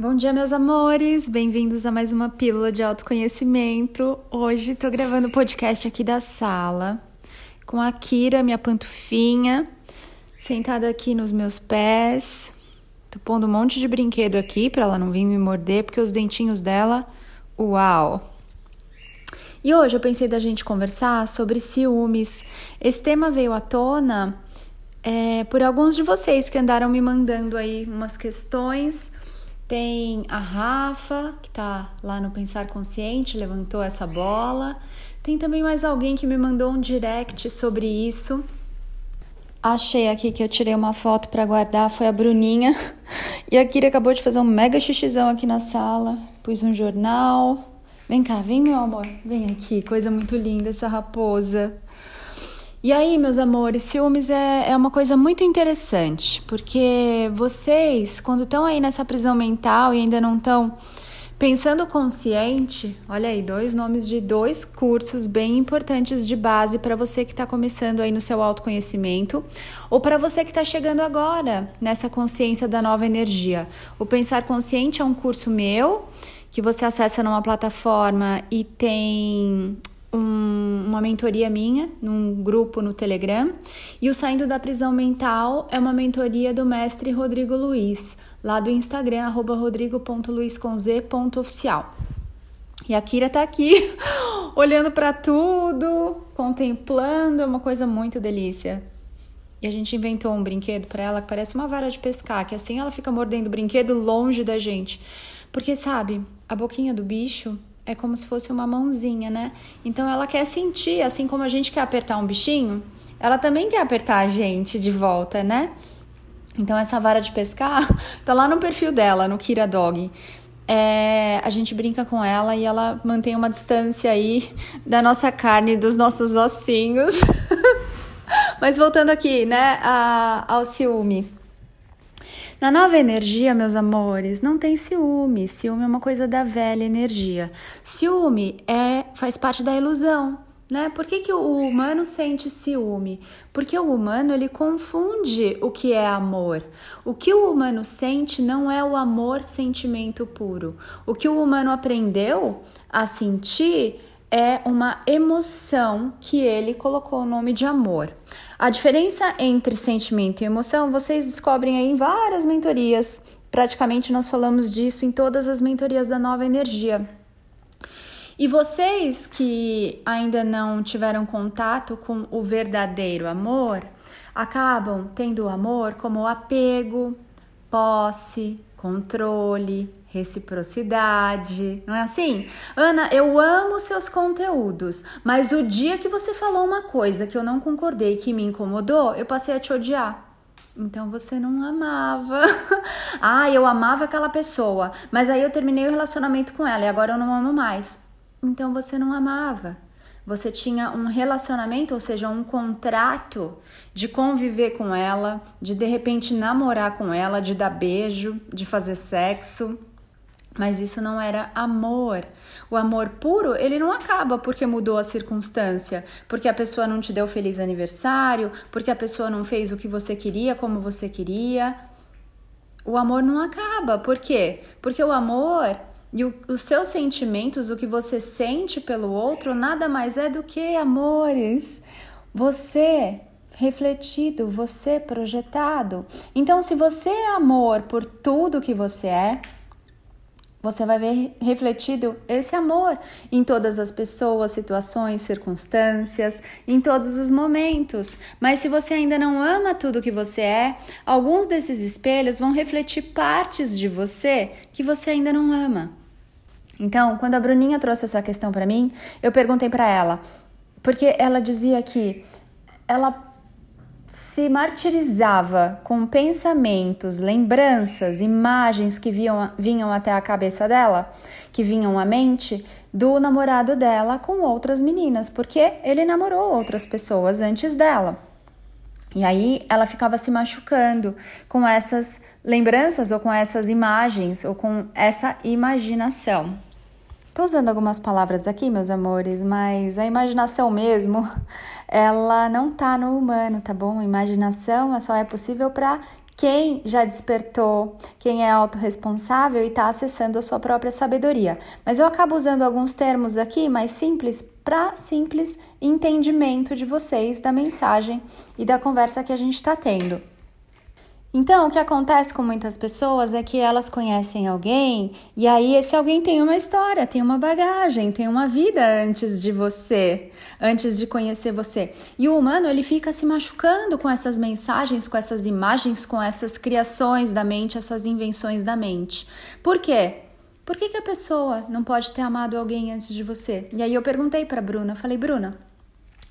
Bom dia, meus amores! Bem-vindos a mais uma Pílula de Autoconhecimento. Hoje tô gravando o podcast aqui da sala com a Kira, minha pantufinha, sentada aqui nos meus pés. Tô pondo um monte de brinquedo aqui para ela não vir me morder, porque os dentinhos dela, uau! E hoje eu pensei da gente conversar sobre ciúmes. Esse tema veio à tona é, por alguns de vocês que andaram me mandando aí umas questões tem a Rafa, que tá lá no Pensar Consciente, levantou essa bola. Tem também mais alguém que me mandou um direct sobre isso. Achei aqui que eu tirei uma foto para guardar, foi a Bruninha. E a Kira acabou de fazer um mega xixizão aqui na sala. Pus um jornal. Vem cá, vem meu amor, vem aqui, coisa muito linda essa raposa. E aí, meus amores, ciúmes é, é uma coisa muito interessante, porque vocês, quando estão aí nessa prisão mental e ainda não estão pensando consciente, olha aí, dois nomes de dois cursos bem importantes de base para você que está começando aí no seu autoconhecimento, ou para você que está chegando agora nessa consciência da nova energia. O Pensar Consciente é um curso meu que você acessa numa plataforma e tem um, uma mentoria minha num grupo no Telegram. E o Saindo da Prisão Mental é uma mentoria do mestre Rodrigo Luiz, lá do Instagram, arroba rodrigo.luizconz.oficial. E a Kira tá aqui olhando para tudo, contemplando, é uma coisa muito delícia. E a gente inventou um brinquedo para ela que parece uma vara de pescar, que assim ela fica mordendo o brinquedo longe da gente. Porque sabe, a boquinha do bicho é como se fosse uma mãozinha, né? Então ela quer sentir, assim como a gente quer apertar um bichinho, ela também quer apertar a gente de volta, né? Então essa vara de pescar tá lá no perfil dela, no Kira Dog. É, a gente brinca com ela e ela mantém uma distância aí da nossa carne, dos nossos ossinhos. Mas voltando aqui, né, a, ao ciúme. Na nova energia, meus amores, não tem ciúme. Ciúme é uma coisa da velha energia. Ciúme é faz parte da ilusão, né? Por que, que o humano sente ciúme? Porque o humano ele confunde o que é amor. O que o humano sente não é o amor sentimento puro. O que o humano aprendeu a sentir é uma emoção que ele colocou o nome de amor. A diferença entre sentimento e emoção vocês descobrem aí em várias mentorias. Praticamente nós falamos disso em todas as mentorias da nova energia. E vocês que ainda não tiveram contato com o verdadeiro amor, acabam tendo o amor como apego, posse, controle, reciprocidade, não é assim? Ana, eu amo seus conteúdos, mas o dia que você falou uma coisa que eu não concordei, que me incomodou, eu passei a te odiar. Então você não amava. ah, eu amava aquela pessoa, mas aí eu terminei o relacionamento com ela e agora eu não amo mais. Então você não amava você tinha um relacionamento, ou seja, um contrato de conviver com ela, de de repente namorar com ela, de dar beijo, de fazer sexo. Mas isso não era amor. O amor puro, ele não acaba porque mudou a circunstância, porque a pessoa não te deu feliz aniversário, porque a pessoa não fez o que você queria como você queria. O amor não acaba. Por quê? Porque o amor e o, os seus sentimentos, o que você sente pelo outro, nada mais é do que amores. Você refletido, você projetado. Então, se você é amor por tudo que você é, você vai ver refletido esse amor em todas as pessoas, situações, circunstâncias, em todos os momentos. Mas se você ainda não ama tudo que você é, alguns desses espelhos vão refletir partes de você que você ainda não ama. Então, quando a Bruninha trouxe essa questão para mim, eu perguntei para ela, porque ela dizia que ela se martirizava com pensamentos, lembranças, imagens que vinham, vinham até a cabeça dela, que vinham à mente, do namorado dela com outras meninas, porque ele namorou outras pessoas antes dela. E aí ela ficava se machucando com essas lembranças ou com essas imagens ou com essa imaginação. Tô usando algumas palavras aqui, meus amores, mas a imaginação mesmo, ela não tá no humano, tá bom? Imaginação só é possível para quem já despertou, quem é autorresponsável e está acessando a sua própria sabedoria. Mas eu acabo usando alguns termos aqui mais simples para simples entendimento de vocês da mensagem e da conversa que a gente está tendo. Então, o que acontece com muitas pessoas é que elas conhecem alguém e aí esse alguém tem uma história, tem uma bagagem, tem uma vida antes de você, antes de conhecer você. E o humano, ele fica se machucando com essas mensagens, com essas imagens, com essas criações da mente, essas invenções da mente. Por quê? Por que, que a pessoa não pode ter amado alguém antes de você? E aí eu perguntei para Bruna, falei: "Bruna,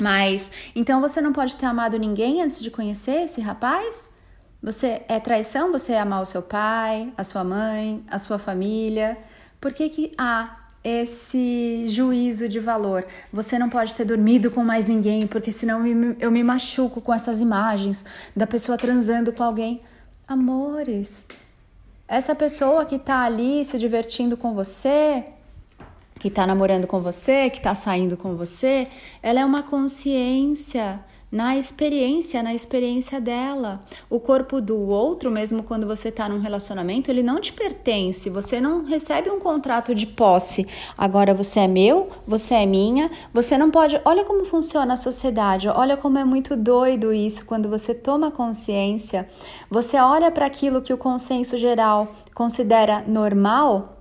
mas então você não pode ter amado ninguém antes de conhecer esse rapaz?" Você é traição você amar o seu pai, a sua mãe, a sua família? Por que, que há esse juízo de valor? Você não pode ter dormido com mais ninguém, porque senão eu me machuco com essas imagens da pessoa transando com alguém. Amores, essa pessoa que tá ali se divertindo com você, que tá namorando com você, que tá saindo com você, ela é uma consciência na experiência, na experiência dela. O corpo do outro, mesmo quando você está num relacionamento, ele não te pertence, você não recebe um contrato de posse. Agora você é meu, você é minha, você não pode. Olha como funciona a sociedade, olha como é muito doido isso quando você toma consciência. Você olha para aquilo que o consenso geral considera normal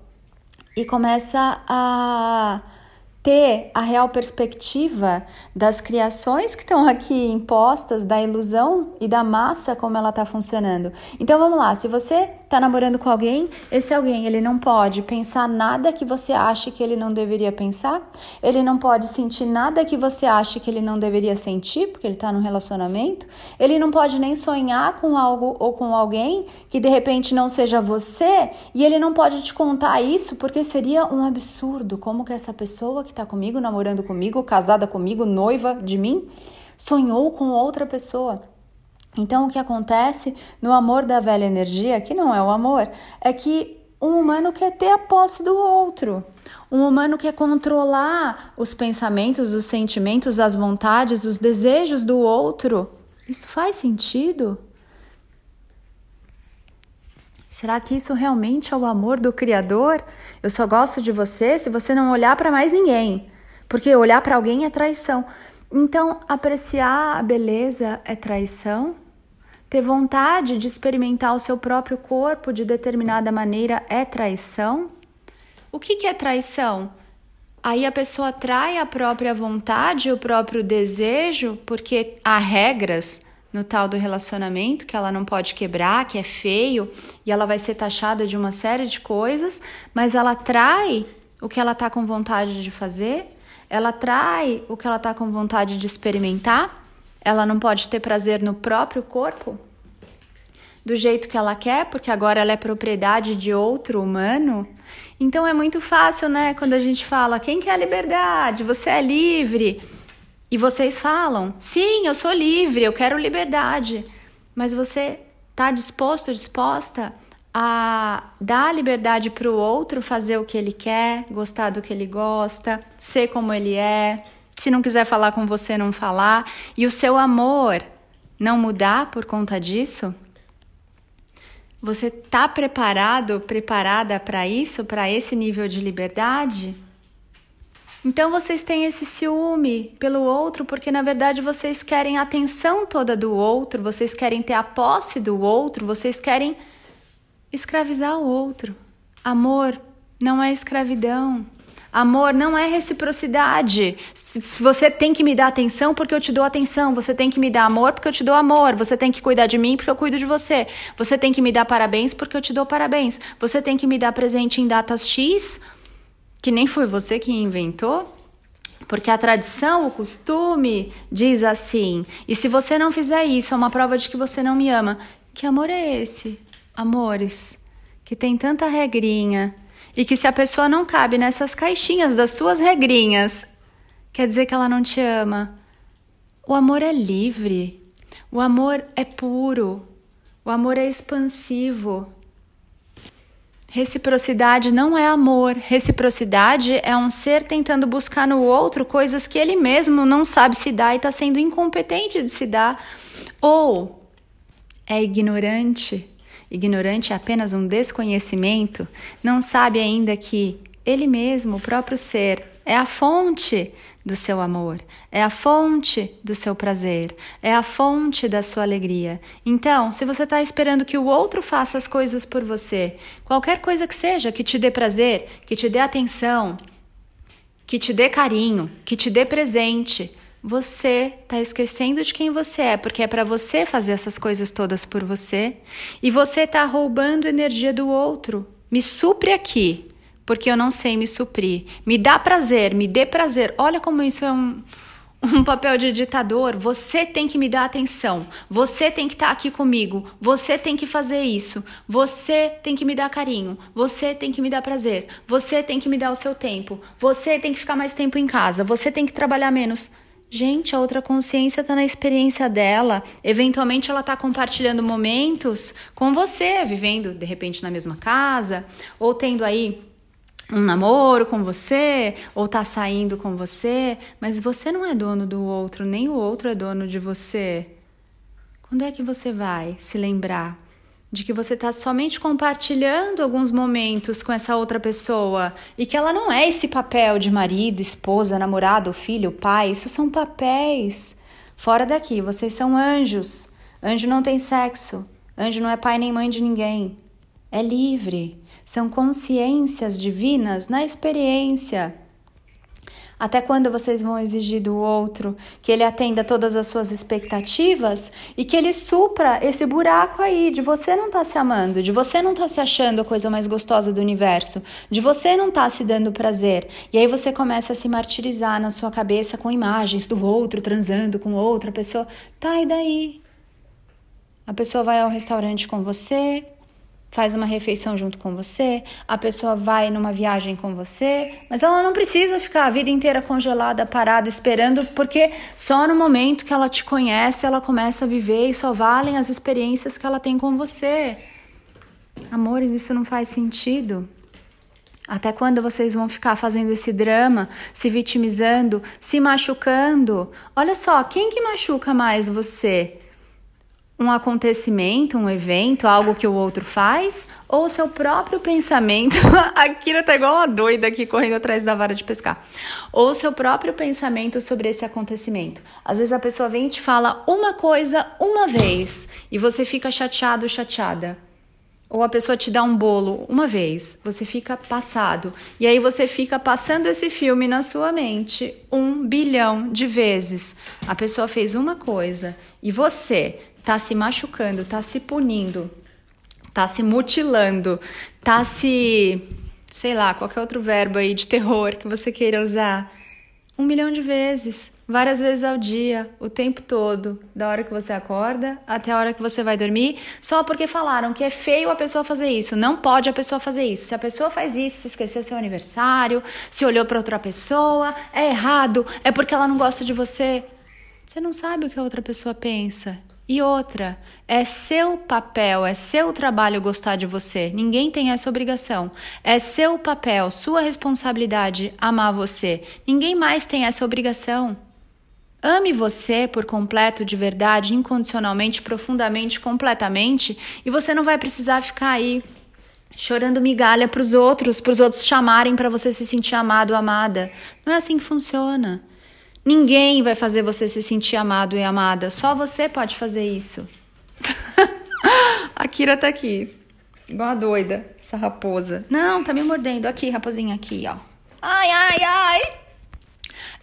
e começa a ter a real perspectiva das criações que estão aqui impostas, da ilusão e da massa como ela está funcionando. Então vamos lá, se você está namorando com alguém, esse alguém ele não pode pensar nada que você ache que ele não deveria pensar, ele não pode sentir nada que você ache que ele não deveria sentir, porque ele está num relacionamento, ele não pode nem sonhar com algo ou com alguém que de repente não seja você, e ele não pode te contar isso porque seria um absurdo. Como que essa pessoa que está comigo, namorando comigo, casada comigo, noiva de mim, sonhou com outra pessoa. Então, o que acontece no amor da velha energia, que não é o amor, é que um humano quer ter a posse do outro. Um humano quer controlar os pensamentos, os sentimentos, as vontades, os desejos do outro. Isso faz sentido? Será que isso realmente é o amor do Criador? Eu só gosto de você se você não olhar para mais ninguém, porque olhar para alguém é traição. Então, apreciar a beleza é traição? Ter vontade de experimentar o seu próprio corpo de determinada maneira é traição? O que, que é traição? Aí a pessoa trai a própria vontade, o próprio desejo, porque há regras no tal do relacionamento que ela não pode quebrar, que é feio, e ela vai ser taxada de uma série de coisas, mas ela trai o que ela está com vontade de fazer, ela trai o que ela está com vontade de experimentar, ela não pode ter prazer no próprio corpo do jeito que ela quer, porque agora ela é propriedade de outro humano. Então é muito fácil, né, quando a gente fala: quem quer liberdade? Você é livre. E vocês falam: sim, eu sou livre, eu quero liberdade. Mas você está disposto, disposta a dar liberdade para o outro fazer o que ele quer, gostar do que ele gosta, ser como ele é. Se não quiser falar com você, não falar. E o seu amor não mudar por conta disso? Você está preparado, preparada para isso, para esse nível de liberdade? Então vocês têm esse ciúme pelo outro porque na verdade vocês querem a atenção toda do outro, vocês querem ter a posse do outro, vocês querem escravizar o outro. Amor não é escravidão. Amor não é reciprocidade. Você tem que me dar atenção porque eu te dou atenção. Você tem que me dar amor porque eu te dou amor. Você tem que cuidar de mim porque eu cuido de você. Você tem que me dar parabéns porque eu te dou parabéns. Você tem que me dar presente em datas X que nem foi você que inventou? Porque a tradição, o costume diz assim. E se você não fizer isso, é uma prova de que você não me ama. Que amor é esse? Amores, que tem tanta regrinha e que se a pessoa não cabe nessas caixinhas das suas regrinhas, quer dizer que ela não te ama. O amor é livre. O amor é puro. O amor é expansivo. Reciprocidade não é amor. Reciprocidade é um ser tentando buscar no outro coisas que ele mesmo não sabe se dar e está sendo incompetente de se dar. Ou é ignorante, ignorante é apenas um desconhecimento, não sabe ainda que ele mesmo, o próprio ser, é a fonte do seu amor, é a fonte do seu prazer, é a fonte da sua alegria. Então, se você está esperando que o outro faça as coisas por você, qualquer coisa que seja, que te dê prazer, que te dê atenção, que te dê carinho, que te dê presente, você está esquecendo de quem você é, porque é para você fazer essas coisas todas por você e você está roubando energia do outro. Me supre aqui, porque eu não sei me suprir. Me dá prazer, me dê prazer. Olha como isso é um, um papel de ditador. Você tem que me dar atenção. Você tem que estar tá aqui comigo. Você tem que fazer isso. Você tem que me dar carinho. Você tem que me dar prazer. Você tem que me dar o seu tempo. Você tem que ficar mais tempo em casa. Você tem que trabalhar menos. Gente, a outra consciência está na experiência dela. Eventualmente, ela está compartilhando momentos com você, vivendo de repente na mesma casa, ou tendo aí um namoro com você, ou tá saindo com você, mas você não é dono do outro, nem o outro é dono de você. Quando é que você vai se lembrar de que você está somente compartilhando alguns momentos com essa outra pessoa e que ela não é esse papel de marido, esposa, namorado, filho, pai. Isso são papéis. Fora daqui, vocês são anjos. Anjo não tem sexo. Anjo não é pai nem mãe de ninguém. É livre. São consciências divinas na experiência. Até quando vocês vão exigir do outro que ele atenda todas as suas expectativas e que ele supra esse buraco aí de você não estar tá se amando, de você não estar tá se achando a coisa mais gostosa do universo, de você não estar tá se dando prazer. E aí você começa a se martirizar na sua cabeça com imagens do outro transando com outra pessoa. Tá, e daí? A pessoa vai ao restaurante com você, faz uma refeição junto com você, a pessoa vai numa viagem com você, mas ela não precisa ficar a vida inteira congelada, parada, esperando, porque só no momento que ela te conhece, ela começa a viver e só valem as experiências que ela tem com você. Amores, isso não faz sentido. Até quando vocês vão ficar fazendo esse drama, se vitimizando, se machucando? Olha só, quem que machuca mais você? Um acontecimento, um evento, algo que o outro faz, ou o seu próprio pensamento. a Kira tá igual uma doida aqui correndo atrás da vara de pescar. Ou o seu próprio pensamento sobre esse acontecimento. Às vezes a pessoa vem e te fala uma coisa uma vez e você fica chateado, chateada. Ou a pessoa te dá um bolo uma vez, você fica passado. E aí você fica passando esse filme na sua mente um bilhão de vezes. A pessoa fez uma coisa e você tá se machucando, tá se punindo, tá se mutilando, tá se. sei lá, qualquer outro verbo aí de terror que você queira usar. Um milhão de vezes, várias vezes ao dia, o tempo todo, da hora que você acorda até a hora que você vai dormir, só porque falaram que é feio a pessoa fazer isso, não pode a pessoa fazer isso. Se a pessoa faz isso, se esqueceu seu aniversário, se olhou para outra pessoa, é errado, é porque ela não gosta de você. Você não sabe o que a outra pessoa pensa. E outra, é seu papel, é seu trabalho gostar de você. Ninguém tem essa obrigação. É seu papel, sua responsabilidade amar você. Ninguém mais tem essa obrigação. Ame você por completo, de verdade, incondicionalmente, profundamente, completamente, e você não vai precisar ficar aí chorando migalha para os outros, para os outros chamarem para você se sentir amado, amada. Não é assim que funciona. Ninguém vai fazer você se sentir amado e amada. Só você pode fazer isso. a Kira tá aqui. Igual a doida, essa raposa. Não, tá me mordendo. Aqui, raposinha, aqui, ó. Ai, ai, ai.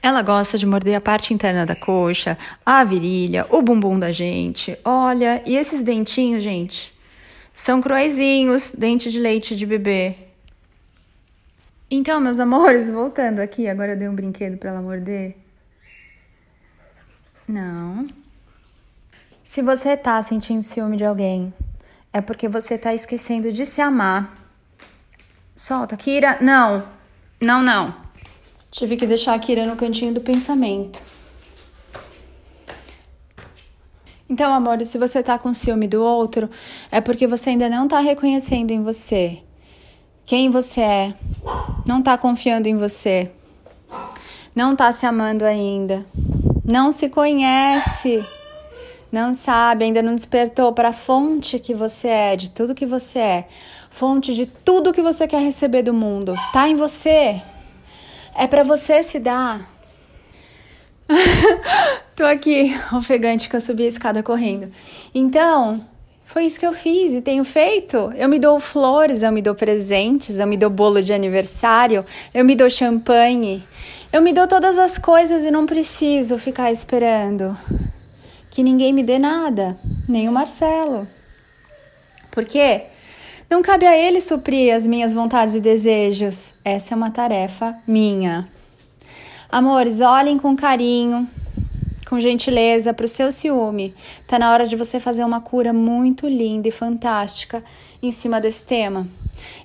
Ela gosta de morder a parte interna da coxa, a virilha, o bumbum da gente. Olha, e esses dentinhos, gente, são cruezinhos, dente de leite de bebê. Então, meus amores, voltando aqui, agora eu dei um brinquedo para ela morder. Não. Se você tá sentindo ciúme de alguém, é porque você tá esquecendo de se amar. Solta, Kira. Não. Não, não. Tive que deixar a Kira no cantinho do pensamento. Então, amor, se você tá com ciúme do outro, é porque você ainda não tá reconhecendo em você quem você é, não tá confiando em você, não tá se amando ainda não se conhece, não sabe, ainda não despertou para a fonte que você é, de tudo que você é, fonte de tudo que você quer receber do mundo, tá em você. É para você se dar. Tô aqui, ofegante que eu subi a escada correndo. Então, foi isso que eu fiz e tenho feito. Eu me dou flores, eu me dou presentes, eu me dou bolo de aniversário, eu me dou champanhe. Eu me dou todas as coisas e não preciso ficar esperando que ninguém me dê nada, nem o Marcelo. Por quê? Não cabe a ele suprir as minhas vontades e desejos. Essa é uma tarefa minha. Amores, olhem com carinho, com gentileza para o seu ciúme. Tá na hora de você fazer uma cura muito linda e fantástica em cima desse tema.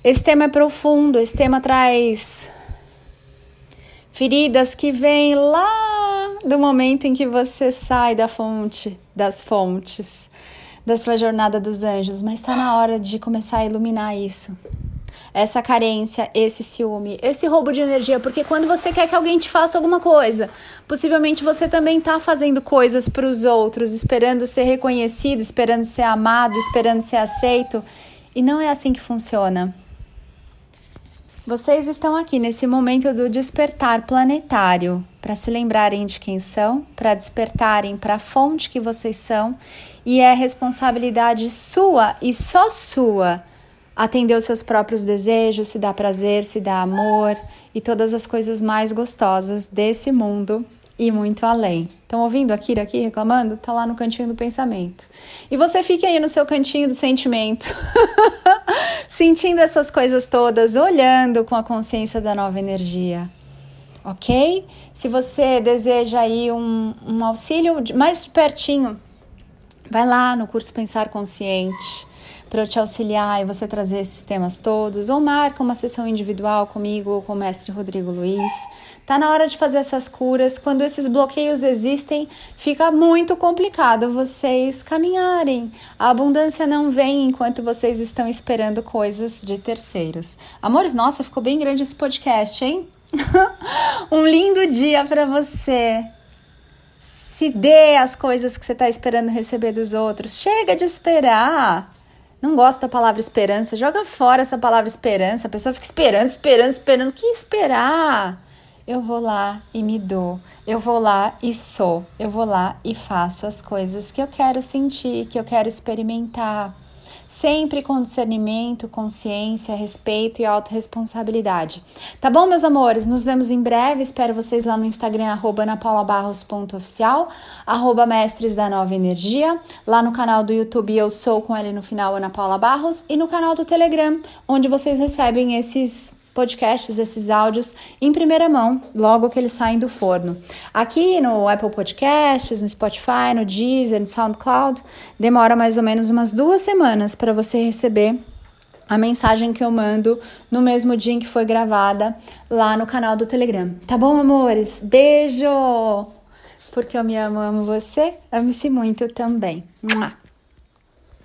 Esse tema é profundo, esse tema traz feridas que vêm lá do momento em que você sai da fonte, das fontes, da sua jornada dos anjos, mas está na hora de começar a iluminar isso essa carência, esse ciúme, esse roubo de energia, porque quando você quer que alguém te faça alguma coisa, possivelmente você também está fazendo coisas para os outros, esperando ser reconhecido, esperando ser amado, esperando ser aceito, e não é assim que funciona. Vocês estão aqui nesse momento do despertar planetário para se lembrarem de quem são, para despertarem para a fonte que vocês são, e é responsabilidade sua e só sua atender os seus próprios desejos, se dar prazer, se dar amor e todas as coisas mais gostosas desse mundo e muito além. Estão ouvindo a Kira aqui reclamando? Tá lá no cantinho do pensamento. E você fique aí no seu cantinho do sentimento, sentindo essas coisas todas, olhando com a consciência da nova energia. Ok? Se você deseja aí um, um auxílio mais pertinho, vai lá no curso Pensar Consciente para eu te auxiliar e você trazer esses temas todos, ou marca uma sessão individual comigo ou com o mestre Rodrigo Luiz. Tá na hora de fazer essas curas. Quando esses bloqueios existem, fica muito complicado vocês caminharem. A abundância não vem enquanto vocês estão esperando coisas de terceiros. Amores, nossa, ficou bem grande esse podcast, hein? um lindo dia para você se dê as coisas que você está esperando receber dos outros. Chega de esperar. Não gosto da palavra esperança. Joga fora essa palavra esperança. A pessoa fica esperando, esperando, esperando. O que esperar? Eu vou lá e me dou. Eu vou lá e sou. Eu vou lá e faço as coisas que eu quero sentir, que eu quero experimentar sempre com discernimento, consciência, respeito e autorresponsabilidade. Tá bom, meus amores? Nos vemos em breve. Espero vocês lá no Instagram, arroba napaulabarros.oficial, arroba mestres da nova energia. Lá no canal do YouTube eu sou com ele no final, Ana Paula Barros. E no canal do Telegram, onde vocês recebem esses podcasts, esses áudios em primeira mão, logo que eles saem do forno. Aqui no Apple Podcasts, no Spotify, no Deezer, no SoundCloud, demora mais ou menos umas duas semanas para você receber a mensagem que eu mando no mesmo dia em que foi gravada lá no canal do Telegram. Tá bom, amores? Beijo! Porque eu me amo, amo você, ame-se muito também. Mua.